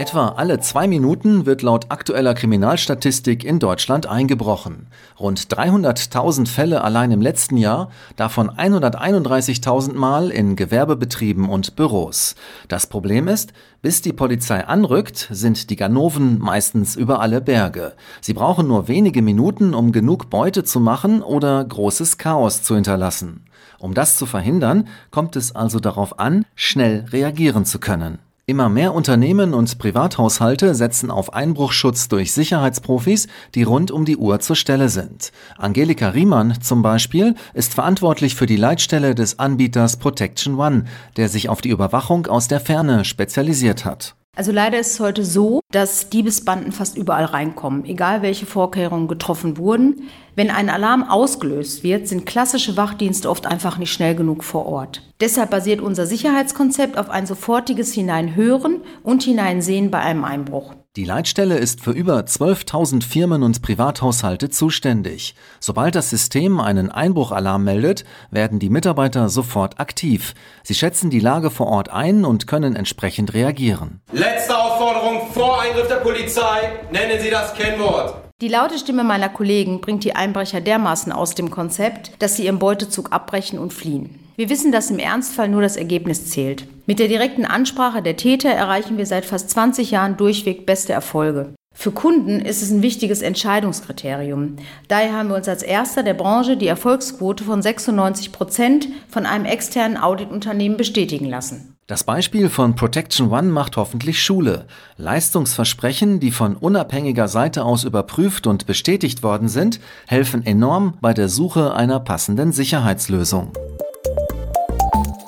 Etwa alle zwei Minuten wird laut aktueller Kriminalstatistik in Deutschland eingebrochen. Rund 300.000 Fälle allein im letzten Jahr, davon 131.000 Mal in Gewerbebetrieben und Büros. Das Problem ist, bis die Polizei anrückt, sind die Ganoven meistens über alle Berge. Sie brauchen nur wenige Minuten, um genug Beute zu machen oder großes Chaos zu hinterlassen. Um das zu verhindern, kommt es also darauf an, schnell reagieren zu können. Immer mehr Unternehmen und Privathaushalte setzen auf Einbruchschutz durch Sicherheitsprofis, die rund um die Uhr zur Stelle sind. Angelika Riemann zum Beispiel ist verantwortlich für die Leitstelle des Anbieters Protection One, der sich auf die Überwachung aus der Ferne spezialisiert hat. Also leider ist es heute so, dass Diebesbanden fast überall reinkommen, egal welche Vorkehrungen getroffen wurden. Wenn ein Alarm ausgelöst wird, sind klassische Wachdienste oft einfach nicht schnell genug vor Ort. Deshalb basiert unser Sicherheitskonzept auf ein sofortiges Hineinhören und Hineinsehen bei einem Einbruch. Die Leitstelle ist für über 12.000 Firmen und Privathaushalte zuständig. Sobald das System einen Einbruchalarm meldet, werden die Mitarbeiter sofort aktiv. Sie schätzen die Lage vor Ort ein und können entsprechend reagieren. Letzte Aufforderung vor Eingriff der Polizei. Nennen Sie das Kennwort. Die laute Stimme meiner Kollegen bringt die Einbrecher dermaßen aus dem Konzept, dass sie ihren Beutezug abbrechen und fliehen. Wir wissen, dass im Ernstfall nur das Ergebnis zählt. Mit der direkten Ansprache der Täter erreichen wir seit fast 20 Jahren durchweg beste Erfolge. Für Kunden ist es ein wichtiges Entscheidungskriterium. Daher haben wir uns als erster der Branche die Erfolgsquote von 96 Prozent von einem externen Auditunternehmen bestätigen lassen. Das Beispiel von Protection One macht hoffentlich Schule. Leistungsversprechen, die von unabhängiger Seite aus überprüft und bestätigt worden sind, helfen enorm bei der Suche einer passenden Sicherheitslösung